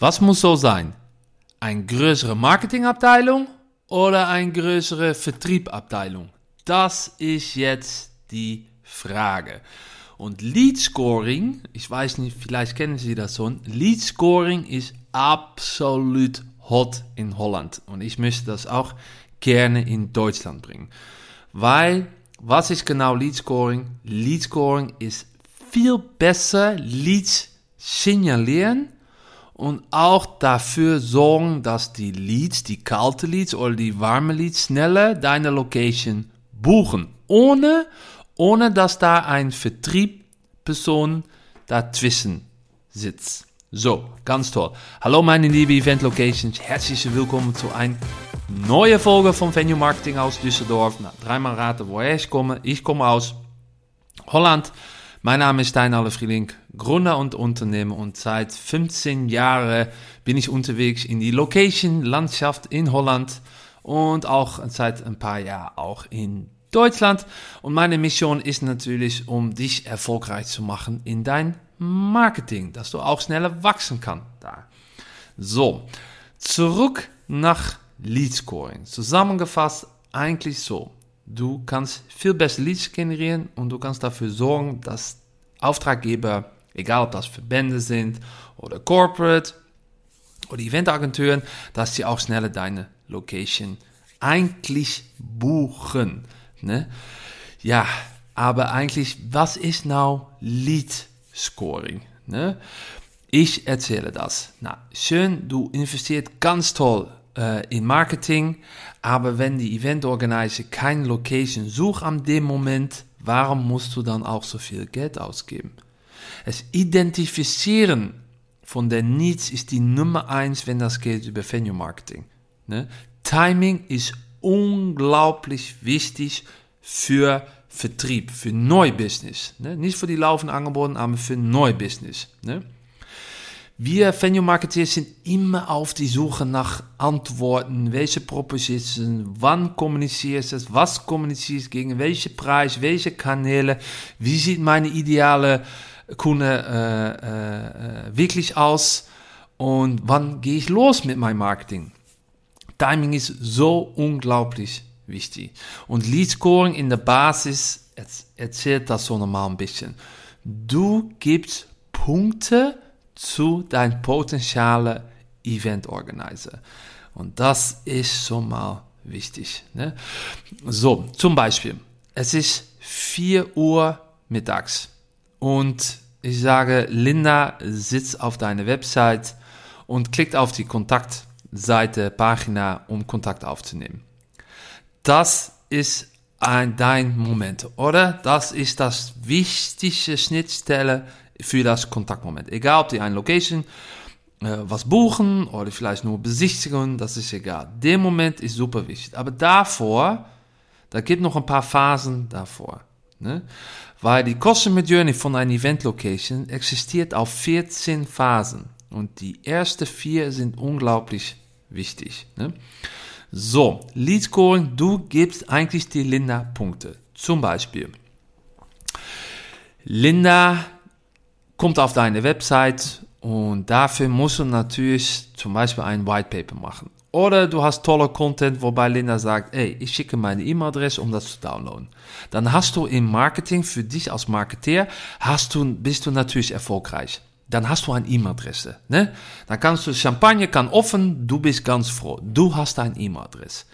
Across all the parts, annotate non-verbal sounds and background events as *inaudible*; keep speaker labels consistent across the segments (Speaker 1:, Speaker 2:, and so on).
Speaker 1: Was muss so sein? Eine größere Marketingabteilung oder eine größere Vertriebabteilung? Das ist jetzt die Frage. Und Lead Scoring, ich weiß nicht, vielleicht kennen Sie das schon, Lead Scoring ist absolut hot in Holland. Und ich möchte das auch gerne in Deutschland bringen. Weil, was ist genau Lead Scoring? Lead Scoring ist viel besser Leads signalieren und auch dafür sorgen, dass die Leads, die kalte Leads oder die warme Leads schneller deine Location buchen, ohne, ohne dass da ein Vertriebsperson dazwischen sitzt. So, ganz toll. Hallo meine liebe Event Locations, herzlich willkommen zu einer neuen Folge von Venue Marketing aus Düsseldorf. Na, dreimal raten, woher ich komme. Ich komme aus Holland. Mein Name ist Stein Allerfrieding, Gründer und Unternehmer und seit 15 Jahren bin ich unterwegs in die Location-Landschaft in Holland und auch seit ein paar Jahren auch in Deutschland. Und meine Mission ist natürlich, um dich erfolgreich zu machen in dein Marketing, dass du auch schneller wachsen kannst. Da. So, zurück nach Lead Scoring. Zusammengefasst eigentlich so. Du kannst viel besser Leads generieren und du kannst dafür sorgen, dass Auftraggeber, egal ob das Verbände sind oder Corporate oder Eventagenturen, dass sie auch schneller deine Location eigentlich buchen. Ne? Ja, aber eigentlich, was ist now Lead Scoring? Ne? Ich erzähle das. Na, schön, du investiert ganz toll äh, in Marketing, aber wenn die Event Organizer keine Location sucht an dem Moment, warum musst du dann auch so viel Geld ausgeben? Es Identifizieren von den Needs ist die Nummer eins, wenn das geht über Venue Marketing. Ne? Timing ist unglaublich wichtig für Vertrieb, für Neubusiness. Ne? Nicht für die laufenden Angebote, aber für Neubusiness. Ne? Wir Venue Marketeers sind immer auf die Suche nach Antworten, welche Propositionen, wann kommunizierst du was kommunizierst gegen welche Preis, welche Kanäle, wie sieht meine ideale Kunde äh, äh, wirklich aus und wann gehe ich los mit meinem Marketing. Timing ist so unglaublich wichtig. Und Lead Scoring in der Basis erzählt das so normal ein bisschen. Du gibst Punkte, zu dein potentiële Event Organizer. Und das ist schon mal wichtig. Ne? So, zum Beispiel, es ist 4 Uhr mittags und ich sage, Linda sitzt auf deiner Website und klickt auf die Kontaktseite, Pagina, um Kontakt aufzunehmen. Das ist ein, dein Moment, oder? Das ist das wichtigste Schnittstelle für das Kontaktmoment. Egal, ob die eine Location äh, was buchen oder vielleicht nur besichtigen, das ist egal. Der Moment ist super wichtig. Aber davor, da gibt noch ein paar Phasen davor. Ne? Weil die Journey von einer Event Location existiert auf 14 Phasen. Und die ersten vier sind unglaublich wichtig. Ne? So, Lead Scoring, du gibst eigentlich die Linda Punkte. Zum Beispiel, Linda kommt auf deine Website und dafür musst du natürlich zum Beispiel ein White Paper machen. Oder du hast toller Content, wobei Linda sagt, ey, ich schicke meine E-Mail-Adresse, um das zu downloaden. Dann hast du im Marketing für dich als Marketeer, hast du, bist du natürlich erfolgreich. Dann hast du eine E-Mail-Adresse. Ne? Dann kannst du, Champagner kann offen, du bist ganz froh. Du hast eine E-Mail-Adresse.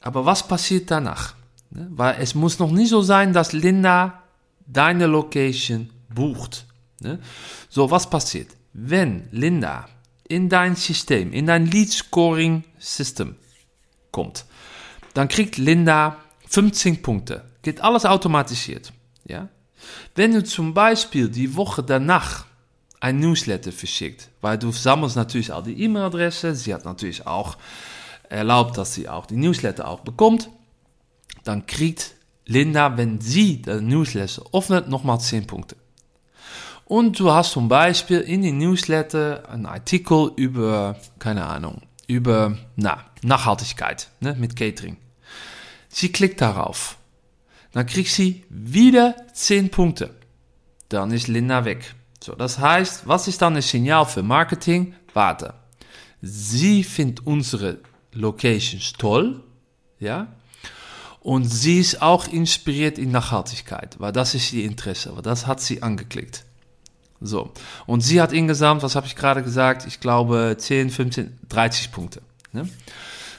Speaker 1: Aber was passiert danach? Ne? Weil es muss noch nicht so sein, dass Linda deine Location bucht. Ne? So, was passiert? Wenn Linda in dein System, in dein Lead Scoring System kommt, dann kriegt Linda 15 Punkte. Geht alles automatisiert. Ja? Wenn du zum Beispiel die Woche danach ein Newsletter verschickt, weil du sammelst natürlich all die E-Mail-Adressen, sie hat natürlich auch erlaubt, dass sie auch die Newsletter auch bekommt, dann kriegt Linda, wenn sie den Newsletter öffnet, nochmal 10 Punkte. Und du hast zum Beispiel in den Newsletter einen Artikel über, keine Ahnung, über na, Nachhaltigkeit ne, mit Catering. Sie klickt darauf. Dann kriegt sie wieder 10 Punkte. Dann ist Linda weg. So, das heißt, was ist dann ein Signal für Marketing? warte, sie findet unsere Locations toll, ja, und sie ist auch inspiriert in Nachhaltigkeit, weil das ist ihr Interesse, weil das hat sie angeklickt. So. Und sie hat insgesamt, was habe ich gerade gesagt, ich glaube 10, 15, 30 Punkte. Ne?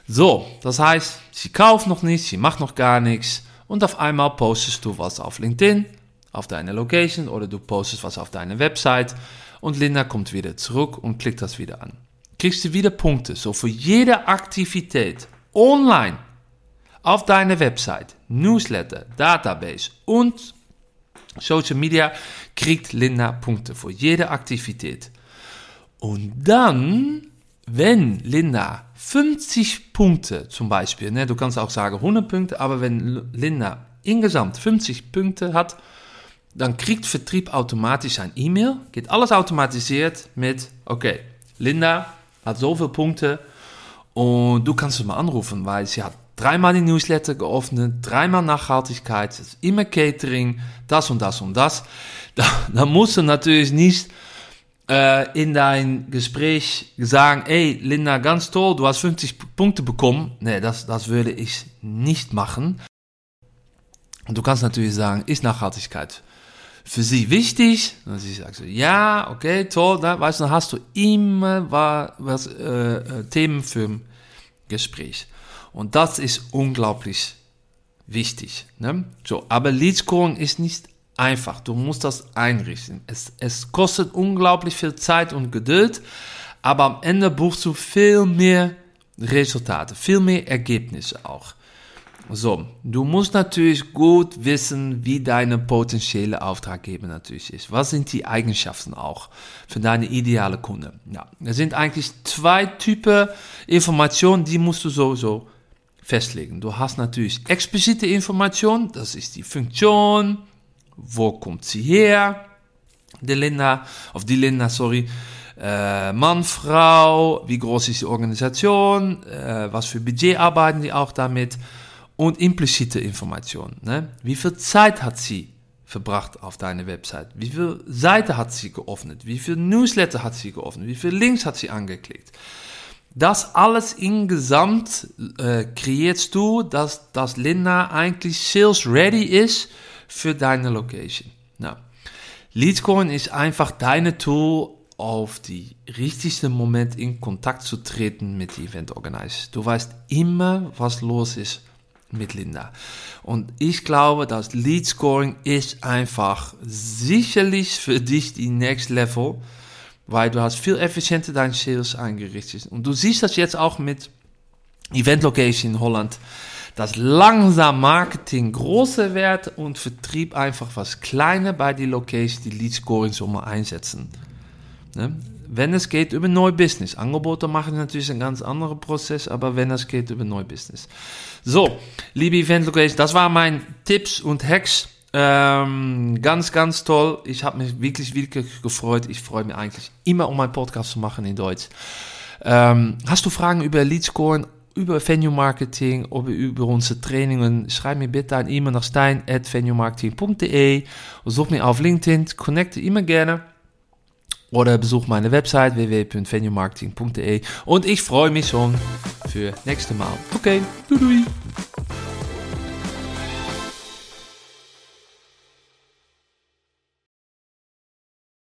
Speaker 1: So, das heißt, sie kauft noch nichts, sie macht noch gar nichts und auf einmal postest du was auf LinkedIn, auf deine Location oder du postest was auf deine Website und Linda kommt wieder zurück und klickt das wieder an. Kriegst du wieder Punkte. So für jede Aktivität online auf deine Website, Newsletter, Database und Social Media kriegt Linda Punkte für jede Aktivität. Und dann, wenn Linda 50 Punkte zum Beispiel, ne, du kannst auch sagen 100 Punkte, aber wenn Linda insgesamt 50 Punkte hat, dann kriegt Vertrieb automatisch ein E-Mail, geht alles automatisiert mit, okay, Linda hat zoveel Punkte und du kannst sie mal anrufen, weil sie hat dreimal die Newsletter geöffnet, dreimal Nachhaltigkeit, immer Catering, das und das und das. *laughs* Da, da musst du natürlich nicht äh, in dein Gespräch sagen, ey, Linda, ganz toll, du hast 50 Punkte bekommen. Nee, das, das würde ich nicht machen. Und du kannst natürlich sagen, ist Nachhaltigkeit für sie wichtig? Und sie sagt so, ja, okay, toll, da, weißt du, dann hast du immer was, äh, äh, Themen für ein Gespräch. Und das ist unglaublich wichtig. Ne? So, aber Lead Scoring ist nicht einfach. Du musst das einrichten. Es, es kostet unglaublich viel Zeit und Geduld, aber am Ende buchst du viel mehr Resultate, viel mehr Ergebnisse auch. So, du musst natürlich gut wissen, wie deine potenzielle Auftraggeber natürlich ist. Was sind die Eigenschaften auch für deine ideale Kunde? Ja, es sind eigentlich zwei Typen Informationen, die musst du sowieso festlegen. Du hast natürlich explizite Informationen, das ist die Funktion, wo kommt sie her, die Linda, auf die Linda, sorry, äh, Mann, Frau, wie groß ist die Organisation, äh, was für Budget arbeiten die auch damit und implizite Informationen. Ne? Wie viel Zeit hat sie verbracht auf deine Website? Wie viele Seiten hat sie geöffnet? Wie viele Newsletter hat sie geöffnet? Wie viele Links hat sie angeklickt? Das alles insgesamt äh, kreierst du, dass, dass Linda eigentlich sales ready ist für deine Location. Nou, Leadscoring ist einfach deine Tool, auf die richtigste Moment in Kontakt zu treten mit Event Organizer. Du weißt immer, was los ist mit Linda. Und ich glaube, dass Lead Scoring ist einfach sicherlich für dich die Next Level weil du hast viel effizienter dein Sales eingerichtet. Und du siehst das jetzt auch mit Event Location in Holland, dass langsam Marketing großer wird und Vertrieb einfach was kleiner bei die Location, die Lead Scoring mal einsetzen. Ne? Wenn es geht über Neubusiness. Angebote machen natürlich ein ganz anderer Prozess, aber wenn es geht über Neubusiness. So, liebe Event Location, das waren meine Tipps und Hacks ähm, ganz, ganz toll. Ich habe mich wirklich, wirklich gefreut. Ich freue mich eigentlich immer, um meinen Podcast zu machen in Deutsch. Ähm, hast du Fragen über Leadscoren, über Venue Marketing oder über unsere Trainungen? Schreib mir bitte ein E-Mail nach stein.venuemarketing.de such mich auf LinkedIn, connecte immer gerne. Oder besuch meine Website www.venuemarketing.de und ich freue mich schon für nächste Mal. Okay, du, du.